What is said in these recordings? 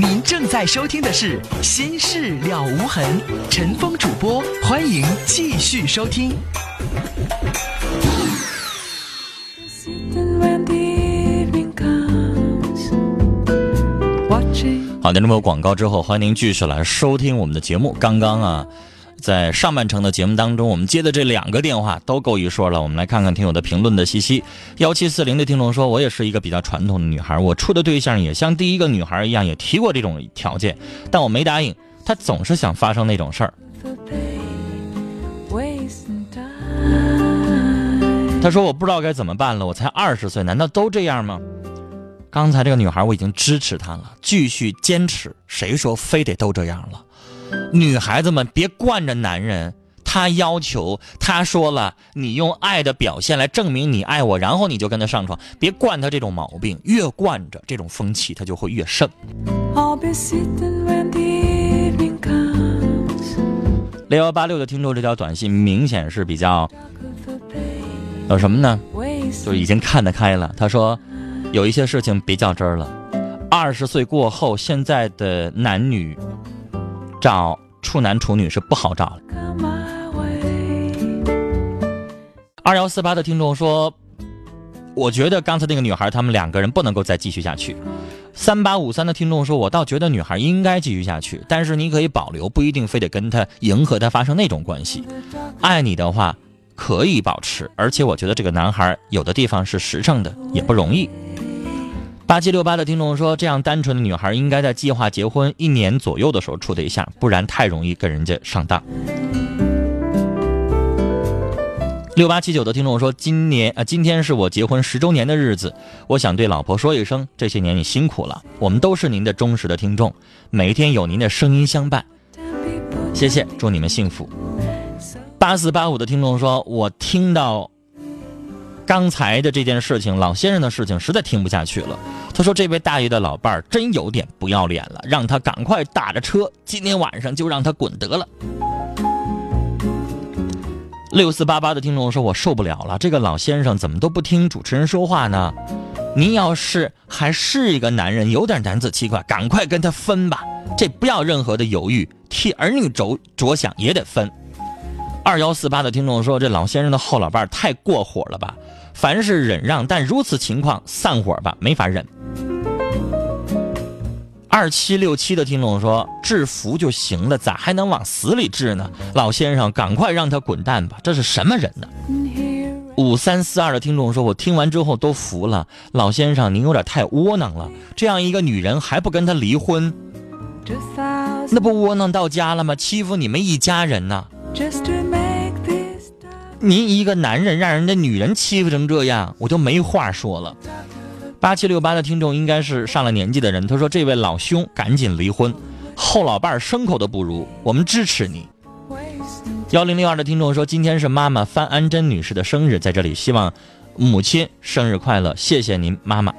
您正在收听的是《心事了无痕》，陈峰主播，欢迎继续收听。好的，那么广告之后，欢迎您继续来收听我们的节目。刚刚啊，在上半程的节目当中，我们接的这两个电话都够一说了。我们来看看听友的评论的信息。幺七四零的听众说：“我也是一个比较传统的女孩，我处的对象也像第一个女孩一样，也提过这种条件，但我没答应。他总是想发生那种事儿。”他说：“我不知道该怎么办了，我才二十岁，难道都这样吗？”刚才这个女孩，我已经支持她了，继续坚持。谁说非得都这样了？女孩子们别惯着男人，他要求，他说了，你用爱的表现来证明你爱我，然后你就跟他上床，别惯他这种毛病，越惯着这种风气，他就会越盛。六幺八六的听众这条短信明显是比较有什么呢？就已经看得开了。他说。有一些事情别较真儿了。二十岁过后，现在的男女找处男处女是不好找了。二幺四八的听众说：“我觉得刚才那个女孩，他们两个人不能够再继续下去。”三八五三的听众说：“我倒觉得女孩应该继续下去，但是你可以保留，不一定非得跟他迎合他发生那种关系。爱你的话可以保持，而且我觉得这个男孩有的地方是实诚的，也不容易。”八七六八的听众说：“这样单纯的女孩应该在计划结婚一年左右的时候处对象，不然太容易跟人家上当。”六八七九的听众说：“今年啊，今天是我结婚十周年的日子，我想对老婆说一声，这些年你辛苦了，我们都是您的忠实的听众，每一天有您的声音相伴，谢谢，祝你们幸福。”八四八五的听众说：“我听到。”刚才的这件事情，老先生的事情实在听不下去了。他说：“这位大爷的老伴儿真有点不要脸了，让他赶快打着车，今天晚上就让他滚得了。”六四八八的听众说：“我受不了了，这个老先生怎么都不听主持人说话呢？您要是还是一个男人，有点男子气概，赶快跟他分吧，这不要任何的犹豫，替儿女着着想也得分。”二幺四八的听众说：“这老先生的后老伴儿太过火了吧？”凡是忍让，但如此情况散伙吧，没法忍。二七六七的听众说：“制服就行了，咋还能往死里治呢？”老先生，赶快让他滚蛋吧！这是什么人呢？五三四二的听众说：“我听完之后都服了，老先生您有点太窝囊了。这样一个女人还不跟他离婚，那不窝囊到家了吗？欺负你们一家人呢？”您一个男人让人家女人欺负成这样，我就没话说了。八七六八的听众应该是上了年纪的人，他说：“这位老兄赶紧离婚，后老伴儿牲口都不如，我们支持你。”幺零六二的听众说：“今天是妈妈范安珍女士的生日，在这里希望母亲生日快乐，谢谢您，妈妈。”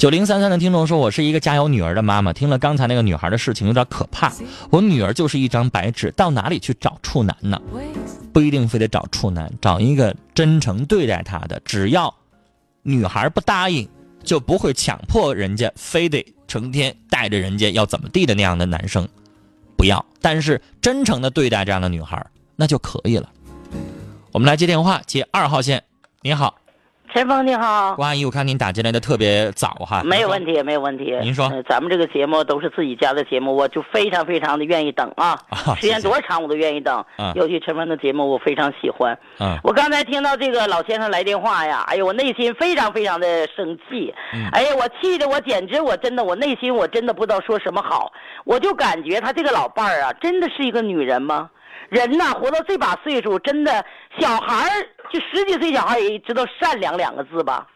九零三三的听众说：“我是一个家有女儿的妈妈，听了刚才那个女孩的事情，有点可怕。我女儿就是一张白纸，到哪里去找处男呢？不一定非得找处男，找一个真诚对待她的。只要女孩不答应，就不会强迫人家，非得成天带着人家要怎么地的那样的男生，不要。但是真诚的对待这样的女孩，那就可以了。我们来接电话，接二号线，你好。”陈峰你好，郭阿姨，我看您打进来的特别早哈，没有问题，没有问题。您说，咱们这个节目都是自己家的节目，我就非常非常的愿意等啊，时间多长我都愿意等。尤其陈峰的节目，我非常喜欢。嗯，我刚才听到这个老先生来电话呀，哎呦，我内心非常非常的生气。哎呀，我气的我简直我真的我内心我真的不知道说什么好，我就感觉他这个老伴儿啊，真的是一个女人吗？人呐，活到这把岁数，真的小孩儿就十几岁小孩也知道善良两个字吧。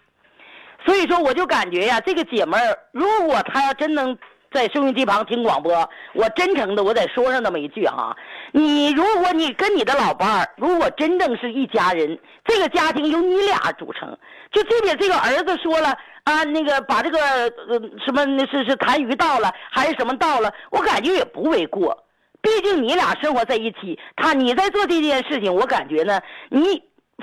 所以说，我就感觉呀，这个姐们儿，如果她要真能在收音机旁听广播，我真诚的我得说上那么一句哈：你如果你跟你的老伴儿，如果真正是一家人，这个家庭由你俩组成，就这边这个儿子说了啊，那个把这个呃什么是是痰盂到了，还是什么到了，我感觉也不为过。毕竟你俩生活在一起，他你在做这件事情，我感觉呢，你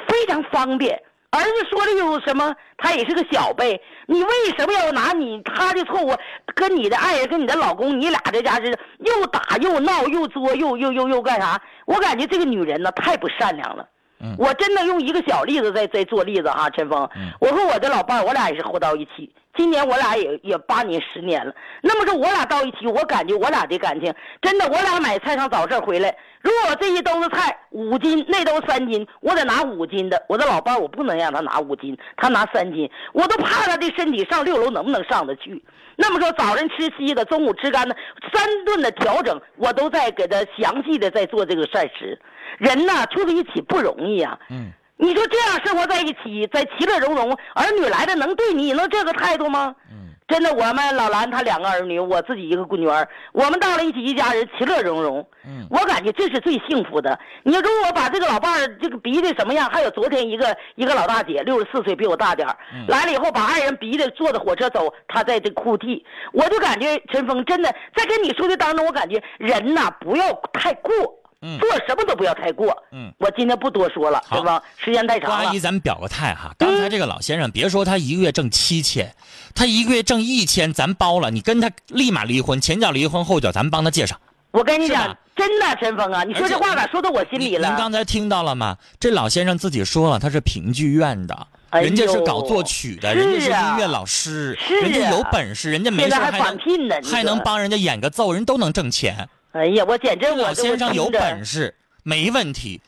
非常方便，儿子说的有什么？他也是个小辈，你为什么要拿你他的错误跟你的爱人、跟你的老公，你俩这家是又打又闹又作又又又又干啥？我感觉这个女人呢太不善良了。嗯我真的用一个小例子在在做例子哈，陈峰，嗯我和我的老伴儿，我俩也是活到一起。今年我俩也也八年十年了，那么说我俩到一起，我感觉我俩的感情真的，我俩买菜上早市回来，如果这一兜子菜五斤，那兜三斤，我得拿五斤的。我的老伴儿我不能让他拿五斤，他拿三斤，我都怕他的身体上六楼能不能上得去。那么说早晨吃稀的，中午吃干的，三顿的调整，我都在给他详细的在做这个膳食。人呐，处在一起不容易啊。嗯，你说这样生活在一起，在其乐融融，儿女来的能对你能这个态度吗？嗯，真的，我们老兰她两个儿女，我自己一个女儿，我们到了一起一家人，其乐融融。嗯我感觉这是最幸福的。你如果把这个老伴儿这个逼的什么样，还有昨天一个一个老大姐，六十四岁比我大点儿，嗯来了以后把爱人逼的坐着火车走，她在这哭啼，我就感觉陈峰真的在跟你说的当中，我感觉人呐不要太过。嗯做什么都不要太过。嗯，我今天不多说了，好对吧？时间太长了郭阿姨，。咱们表个态哈。刚才这个老先生，别说他一个月挣七千，他一个月挣一千，咱包了，你跟他立马离婚，前脚离婚，后脚咱们帮他介绍。我跟你讲，真的，陈峰啊，你说这话咋说到我心里了您？刚才听到了吗？这老先生自己说了，他是评剧院的。哎人家是搞作曲的，人家是音乐老师，啊人家有本事，人家没事还能返聘呢，还能。帮人家演个奏，人都能挣钱。哎呀，我简直我老先生有本事。没问题，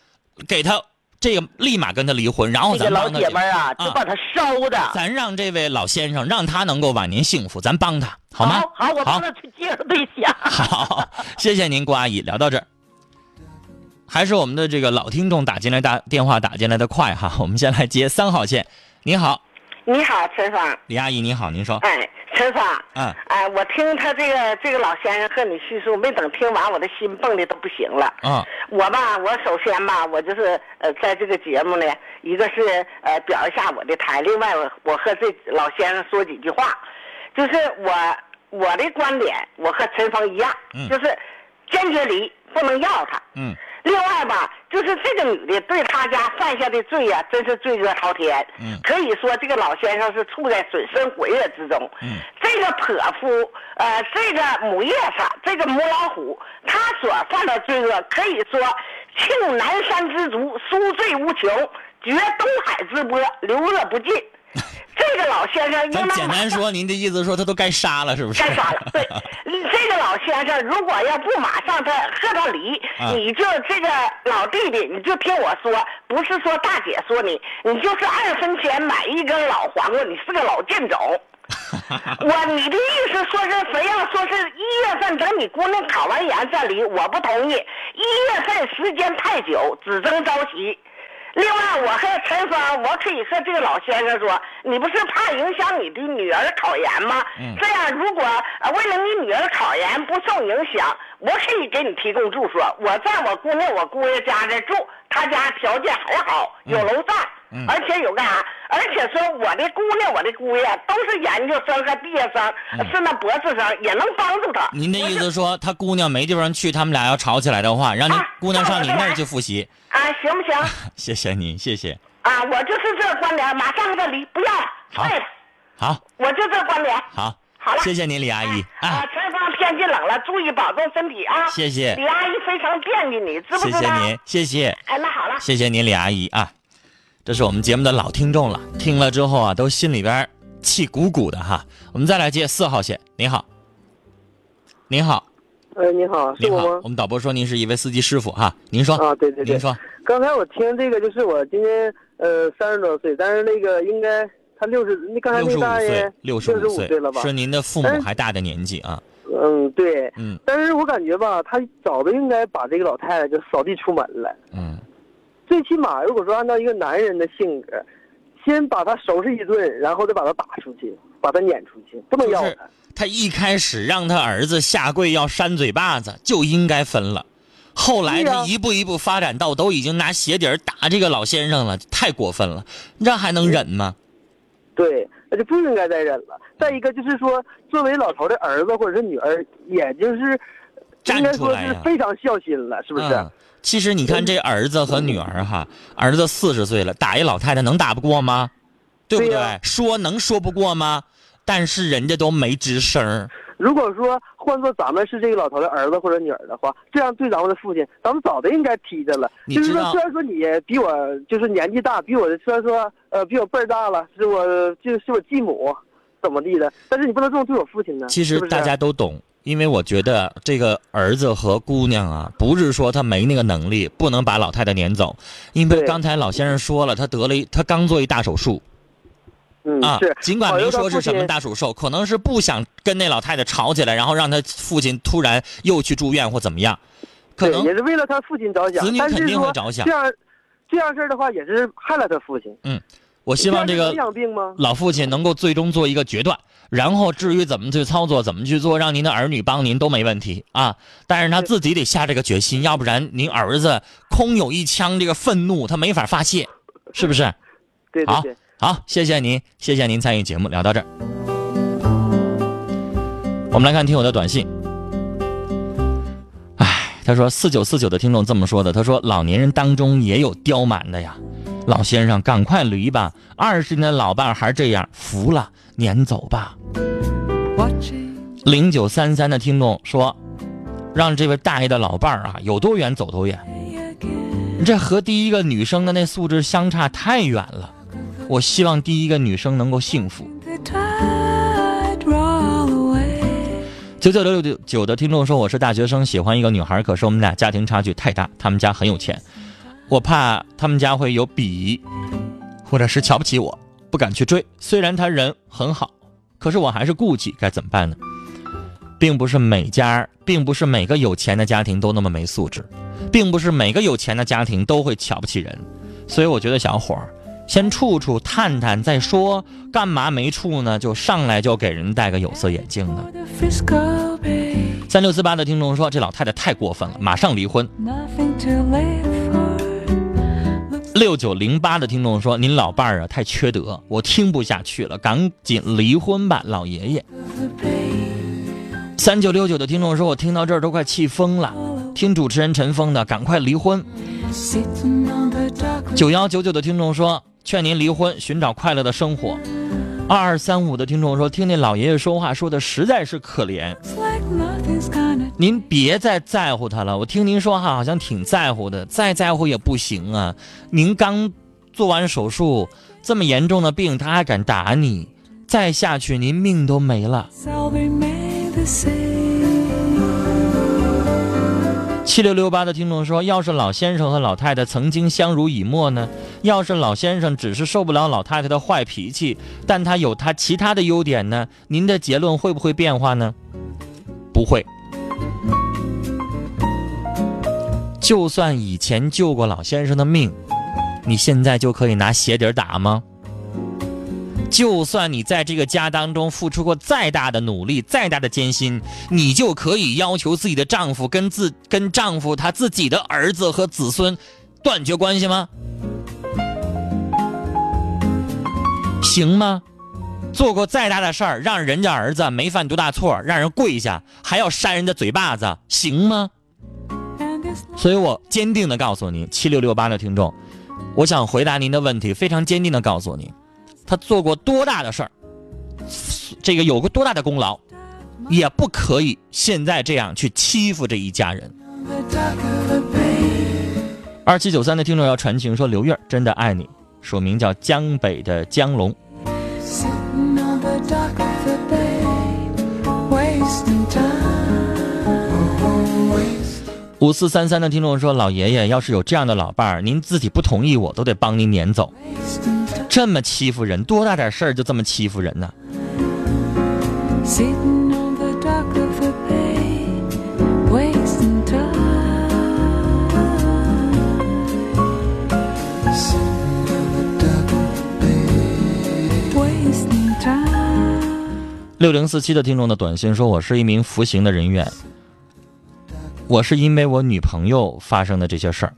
给他这个立马跟他离婚，然后咱帮他解姐们儿啊，就把他烧的。咱让这位老先生让他能够晚年幸福，咱帮他好吗？好，我帮他去介绍对象。好，谢谢您，郭阿姨，聊到这儿。还是我们的这个老听众打进来打电话打进来的快哈，我们先来接三号线。你好，你好，陈芳。李阿姨，你好，您说。哎，陈芳。嗯。哎，我听他这个这个老先生和你叙述，没等听完，我的心蹦的都不行了。嗯我吧，我首先吧，我就是呃，在这个节目呢，一个是呃表一下我的台，另外我我和这老先生说几句话，就是我我的观点，我和陈峰一样，嗯就是坚决离，不能要他。嗯另外吧，就是这个女的对他家犯下的罪呀、真是罪恶滔天。嗯可以说这个老先生是处在水深火热之中。嗯这个泼妇，呃，这个母夜叉，这个母老虎，他所犯的罪恶，可以说庆南山之足，书罪无穷，绝东海之波，流恶不尽。这个老先生应咱当简单说，您的意思说他都该杀了，是不是？该杀了。对，这个老先生如果要不马上他和他离，啊你就这个老弟弟，你就听我说，不是说大姐说你，你就是二分钱买一根老黄瓜，你是个老贱种。我你的意思说是非要说是一月份等你姑娘考完研再离，我不同意。一月份时间太久，只争朝夕。另外，我和陈芳，我可以和这个老先生说，你不是怕影响你的女儿考研吗？嗯这样，如果呃为了你女儿考研不受影响，我可以给你提供住所。我在我姑娘我姑爷家这住，他家条件很好，有楼在，嗯而且有干啥？而且说我的姑娘我的姑爷都是研究生和毕业生，是那博士生，也能帮助他。嗯您的意思说他姑娘没地方去，他们俩要吵起来的话，让您啊姑娘上你那儿去复习。啊，行不行？谢谢您，谢谢。啊，我就是这个观点，马上和他离，不要了，好退了。好，我就这观点。好，好了，谢谢您，李阿姨。啊，啊，前方天气冷了，注意保重身体啊。谢谢李阿姨非常惦记你，知不谢知道？谢谢您，谢谢。哎，那好了。谢谢您，李阿姨啊，这是我们节目的老听众了，听了之后啊，都心里边气鼓鼓的哈。我们再来接四号线，您好，您好，呃，您好，是您好我吗，？我们导播说您是一位司机师傅哈，您说，啊，对对对。您，说，刚才我听这个，就是我今年呃三十多岁，但是那个应该他六十，那刚才六十五那大爷岁，六十十五岁了吧？是您的父母还大的年纪啊，嗯，对，嗯。但是我感觉吧，他早都应该把这个老太太就扫地出门了。嗯最起码，如果说按照一个男人的性格，先把他收拾一顿，然后再把他打出去，把他撵出去，不能要他。他一开始让他儿子下跪要扇嘴巴子，就应该分了。后来他一步一步发展到都已经拿鞋底儿打这个老先生了，太过分了，这还能忍吗？对，那就不应该再忍了。再一个就是说，作为老头的儿子或者是女儿，也就是站应该说。是非常孝心了，是不是？嗯，其实你看这儿子和女儿哈，儿子四十岁了，打一老太太能打不过吗？对不对？说能说不过吗？但是人家都没吱声儿如果说换做咱们是这个老头的儿子或者女儿的话，这样对咱们的父亲，咱们早就应该踢他了。就是说，虽然说你比我就是年纪大，比我虽然说呃比我辈儿大了，是我就是我继母怎么地的，但是你不能这么对我父亲呢。其实大家都懂，因为我觉得这个儿子和姑娘啊，不是说他没那个能力，不能把老太太撵走，因为刚才老先生说了，他得了一，他刚做一大手术。嗯啊是，，尽管没说是什么大手术，可能是不想跟那老太太吵起来，然后让他父亲突然又去住院或怎么样，可对，能也是为了他父亲着想，子女肯定会着想。这样这样事儿的话，也是害了他父亲。我希望这个？老父亲能够最终做一个决断，然后至于怎么去操作、怎么去做，让您的儿女帮您都没问题啊。但是他自己得下这个决心，要不然您儿子空有一腔这个愤怒，他没法发泄，是不是？好对对对，好，谢谢您，谢谢您参与节目，聊到这儿。我们来看听友的短信。哎，他说四九四九的听众这么说的，他说老年人当中也有刁蛮的呀，老先生赶快离吧，二十年的老伴儿还这样，服了，撵走吧。零九三三的听众说，让这位大爷的老伴儿啊有多远走多远，这和第一个女生的那素质相差太远了。我希望第一个女生能够幸福。九九六六九的听众说：“我是大学生，喜欢一个女孩，可是我们俩家庭差距太大，他们家很有钱，我怕他们家会有鄙夷，或者是瞧不起我，不敢去追。虽然他人很好，可是我还是顾忌，该怎么办呢？并不是每家，并不是每个有钱的家庭都那么没素质，并不是每个有钱的家庭都会瞧不起人，所以我觉得小伙儿。”先处处探探再说，干嘛没处呢？就上来就给人戴个有色眼镜呢？三六四八的听众说，这老太太太过分了，马上离婚。六九零八的听众说，您老伴儿啊太缺德，我听不下去了，赶紧离婚吧，老爷爷。三九六九的听众说，我听到这儿都快气疯了，听主持人陈峰的，赶快离婚。九幺九九的听众说。劝您离婚，寻找快乐的生活。二二三五的听众说，听那老爷爷说话说的实在是可怜。您别再在乎他了，我听您说话好像挺在乎的，再在乎也不行啊。您刚做完手术，这么严重的病，他还敢打你，再下去您命都没了。七六六八的听众说：“要是老先生和老太太曾经相濡以沫呢？要是老先生只是受不了老太太的坏脾气，但他有他其他的优点呢？您的结论会不会变化呢？不会。就算以前救过老先生的命，你现在就可以拿鞋底打吗？就算你在这个家当中付出过再大的努力、再大的艰辛，你就可以要求自己的丈夫跟自跟丈夫他自己的儿子和子孙断绝关系吗？行吗？做过再大的事儿，让人家儿子没犯多大错，让人跪下，还要扇人家嘴巴子，行吗？所以我坚定的告诉你，七六六八的听众，我想回答您的问题，非常坚定的告诉你。他做过多大的事儿，这个有过多大的功劳，也不可以现在这样去欺负这一家人。二七九三的听众要传情说：“刘月真的爱你。”署名叫江北的江龙。五四三三的听众说：“老爷爷要是有这样的老伴儿，您自己不同意，我都得帮您撵走。”这么欺负人，多大点事儿就这么欺负人呢？六零四七的听众的短信说：“我是一名服刑的人员，我是因为我女朋友发生的这些事儿，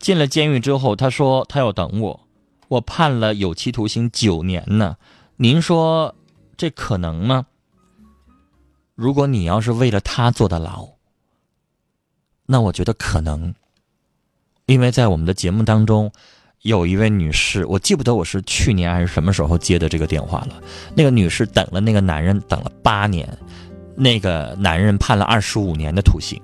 进了监狱之后，他说他要等我。”我判了有期徒刑九年呢，您说这可能吗？如果你要是为了他坐的牢，那我觉得可能，因为在我们的节目当中，有一位女士，我记不得我是去年还是什么时候接的这个电话了。那个女士等了那个男人等了八年，那个男人判了二十五年的徒刑，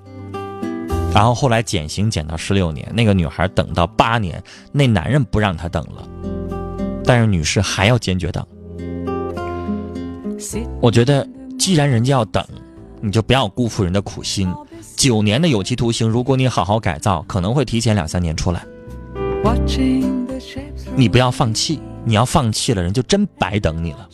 然后后来减刑减到十六年，那个女孩等到八年，那男人不让她等了，但是女士还要坚决等。我觉得，既然人家要等，你就不要辜负人的苦心。九年的有期徒刑，如果你好好改造，可能会提前两三年出来。你不要放弃，你要放弃了，人就真白等你了。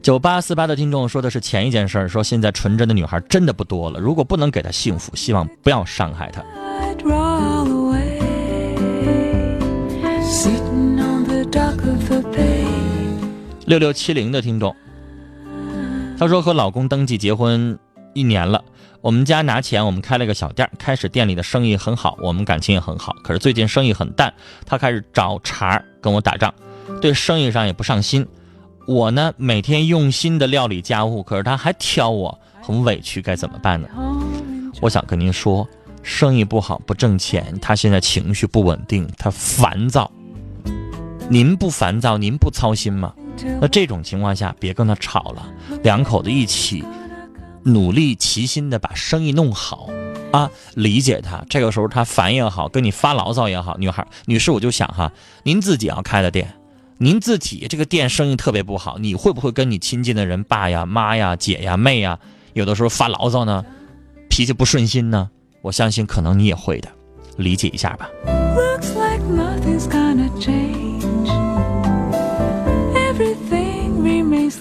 九八四八的听众说的是前一件事儿，说现在纯真的女孩真的不多了。如果不能给她幸福，希望不要伤害她。六六七零的听众，他说和老公登记结婚。一年了，我们家拿钱，我们开了个小店开始店里的生意很好，我们感情也很好。可是最近生意很淡，他开始找茬跟我打仗，对生意上也不上心。我呢，每天用心的料理家务，可是他还挑我，很委屈，该怎么办呢？我想跟您说，生意不好不挣钱，他现在情绪不稳定，他烦躁。您不烦躁，您不操心吗？那这种情况下，别跟他吵了，两口子一起。努力齐心的把生意弄好，啊，理解他。这个时候他烦也好，跟你发牢骚也好，女孩、女士，我就想哈，您自己要开的店，您自己这个店生意特别不好，你会不会跟你亲近的人爸呀、妈呀、姐呀、妹呀，有的时候发牢骚呢？脾气不顺心呢？我相信可能你也会的，理解一下吧。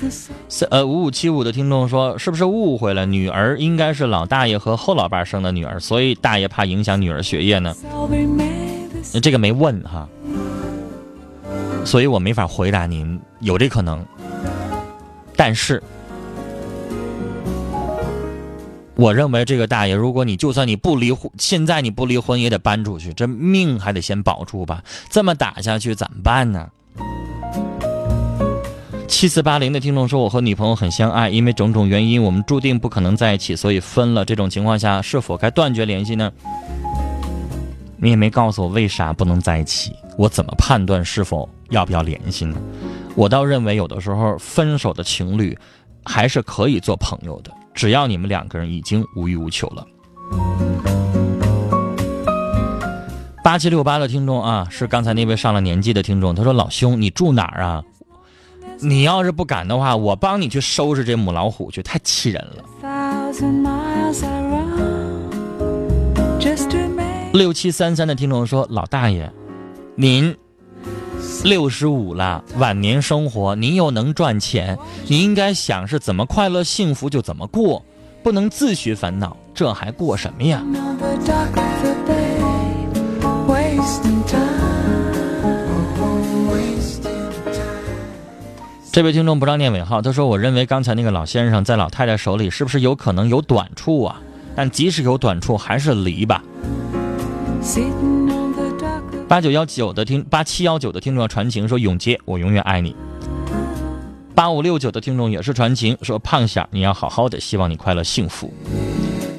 四呃五五七五的听众说，是不是误会了？女儿应该是老大爷和后老伴生的女儿，所以大爷怕影响女儿学业呢？这个没问哈，所以我没法回答您，有这可能。但是，我认为这个大爷，如果你就算你不离婚，现在你不离婚也得搬出去，这命还得先保住吧？这么打下去怎么办呢？七四八零的听众说：“我和女朋友很相爱，因为种种原因，我们注定不可能在一起，所以分了。这种情况下，是否该断绝联系呢？你也没告诉我为啥不能在一起，我怎么判断是否要不要联系呢？我倒认为，有的时候分手的情侣还是可以做朋友的，只要你们两个人已经无欲无求了。”八七六八的听众啊，是刚才那位上了年纪的听众，他说：“老兄，你住哪儿啊？”你要是不敢的话，我帮你去收拾这母老虎去，太气人了。六七三三的听众说：“老大爷，您六十五了，晚年生活，您又能赚钱，您应该想是怎么快乐幸福就怎么过，不能自寻烦恼，这还过什么呀？”这位听众不让念尾号，他说：“我认为刚才那个老先生在老太太手里是不是有可能有短处啊？但即使有短处，还是离吧。”八九幺九的听八七幺九的听众要传情说：“永杰，我永远爱你。”八五六九的听众也是传情说：“胖小，你要好好的，希望你快乐幸福。”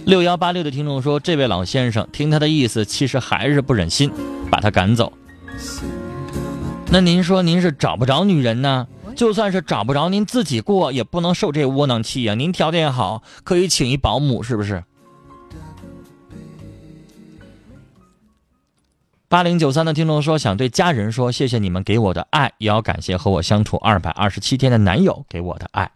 六幺八六的听众说：“这位老先生，听他的意思，其实还是不忍心把他赶走。那您说您是找不着女人呢？”就算是找不着，您自己过也不能受这窝囊气呀！您条件好，可以请一保姆，是不是？八零九三的听众说，想对家人说，谢谢你们给我的爱，也要感谢和我相处二百二十七天的男友给我的爱。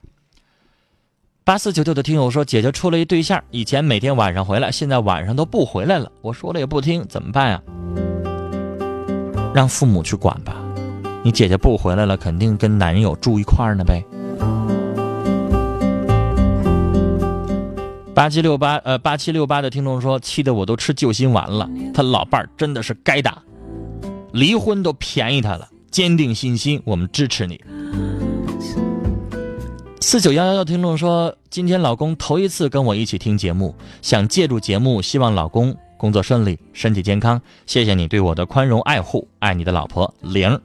八四九九的听友说，姐姐处了一对象，以前每天晚上回来，现在晚上都不回来了，我说了也不听，怎么办呀？让父母去管吧。你姐姐不回来了，肯定跟男友住一块儿呢呗。八七六八呃八七六八的听众说，气得我都吃救心丸了。他老伴儿真的是该打，离婚都便宜他了。坚定信心，我们支持你。四九幺幺的听众说，今天老公头一次跟我一起听节目，想借助节目，希望老公工作顺利，身体健康。谢谢你对我的宽容爱护，爱你的老婆玲。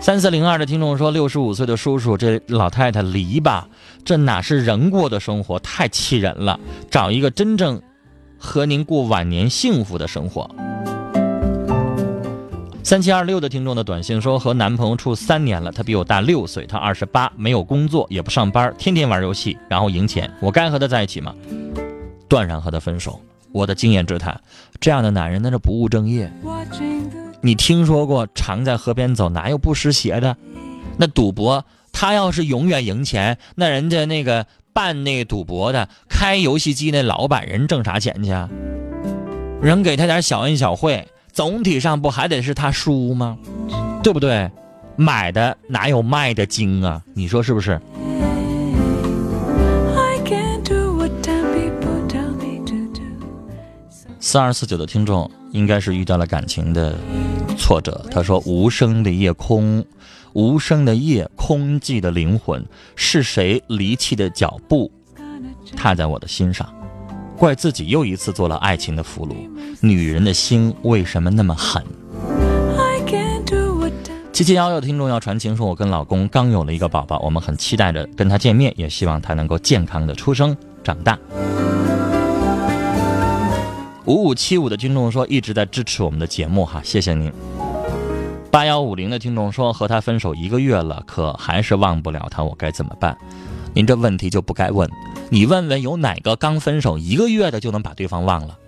三四零二的听众说，六十五岁的叔叔，这老太太离吧，这哪是人过的生活，太气人了。找一个真正和您过晚年幸福的生活。三七二六的听众的短信说，和男朋友处三年了，他比我大六岁，他二十八，没有工作，也不上班，天天玩游戏，然后赢钱。我该和他在一起吗？断然和他分手。我的经验之谈，这样的男人那是不务正业。你听说过常在河边走，哪有不湿鞋的？那赌博，他要是永远赢钱，那人家那个办那赌博的、开游戏机那老板人挣啥钱去啊？人给他点小恩小惠，总体上不还得是他输吗？对不对？买的哪有卖的精啊？你说是不是？四二四九的听众应该是遇到了感情的挫折。他说：“无声的夜空，无声的夜，空寂的灵魂，是谁离弃的脚步，踏在我的心上？怪自己又一次做了爱情的俘虏。女人的心为什么那么狠？”七七幺幺的听众要传情说：“我跟老公刚有了一个宝宝，我们很期待着跟他见面，也希望他能够健康的出生长大。”五五七五的听众说一直在支持我们的节目哈，谢谢您。八幺五零的听众说和他分手一个月了，可还是忘不了他，我该怎么办？您这问题就不该问，你问问有哪个刚分手一个月的就能把对方忘了？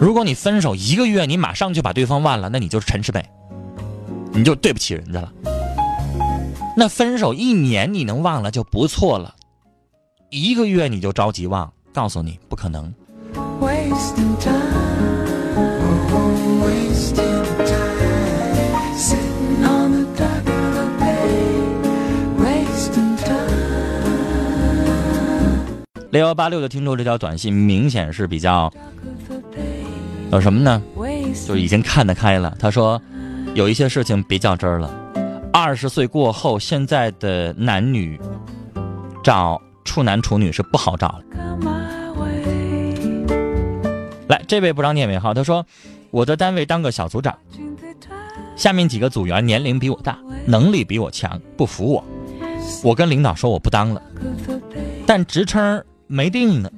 如果你分手一个月，你马上就把对方忘了，那你就是陈世美，你就对不起人家了。那分手一年你能忘了就不错了，一个月你就着急忘，告诉你不可能。六幺八六的听众，这条短信明显是比较有什么呢？就已经看得开了。他说，有一些事情别较真儿了。二十岁过后，现在的男女找处男处女是不好找了。这位不让念尾号，他说：“我在单位当个小组长，下面几个组员年龄比我大，能力比我强，不服我。我跟领导说我不当了，但职称没定呢，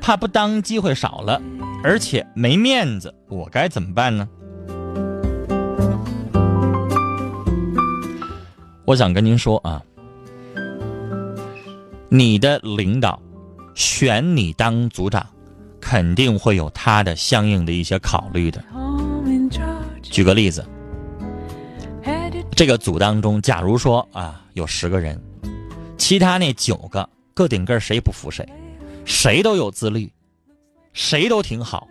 怕不当机会少了，而且没面子，我该怎么办呢？”我想跟您说啊，你的领导选你当组长。肯定会有他的相应的一些考虑的。举个例子，这个组当中，假如说啊有十个人，其他那九个个顶个谁不服谁，谁都有自律，谁都挺好。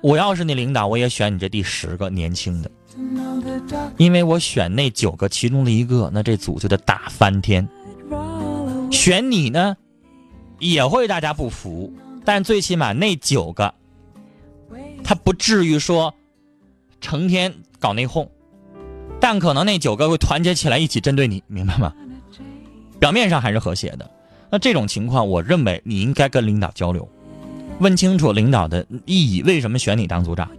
我要是你领导，我也选你这第十个年轻的，因为我选那九个其中的一个，那这组就得打翻天。选你呢，也会大家不服。但最起码那九个，他不至于说成天搞内讧，但可能那九个会团结起来一起针对你，明白吗？表面上还是和谐的。那这种情况，我认为你应该跟领导交流，问清楚领导的意义，为什么选你当组长，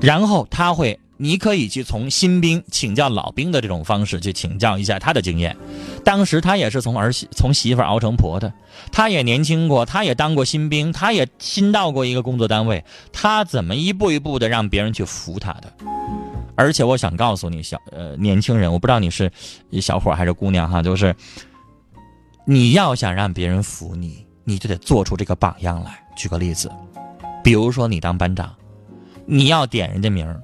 然后他会。你可以去从新兵请教老兵的这种方式去请教一下他的经验。当时他也是从儿媳从媳妇熬成婆的，他也年轻过，他也当过新兵，他也新到过一个工作单位，他怎么一步一步的让别人去服他的？而且我想告诉你，小呃年轻人，我不知道你是小伙还是姑娘哈，就是你要想让别人服你，你就得做出这个榜样来。举个例子，比如说你当班长，你要点人家名儿。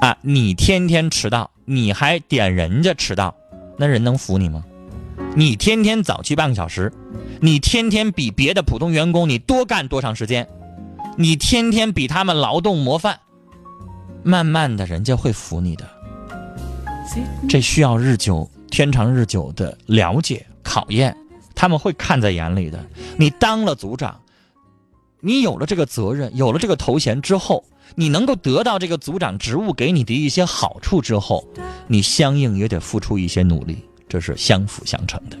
啊！你天天迟到，你还点人家迟到，那人能服你吗？你天天早去半个小时，你天天比别的普通员工你多干多长时间？你天天比他们劳动模范，慢慢的人家会服你的。这需要日久天长日久的了解考验，他们会看在眼里的。你当了组长，你有了这个责任，有了这个头衔之后。你能够得到这个组长职务给你的一些好处之后，你相应也得付出一些努力，这是相辅相成的。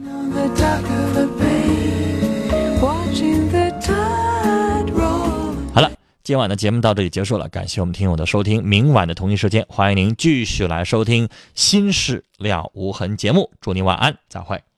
好了。今晚的节目到这里结束了，感谢我们听友的收听。明晚的同一时间，欢迎您继续来收听《心事了无痕》节目。祝您晚安，再会。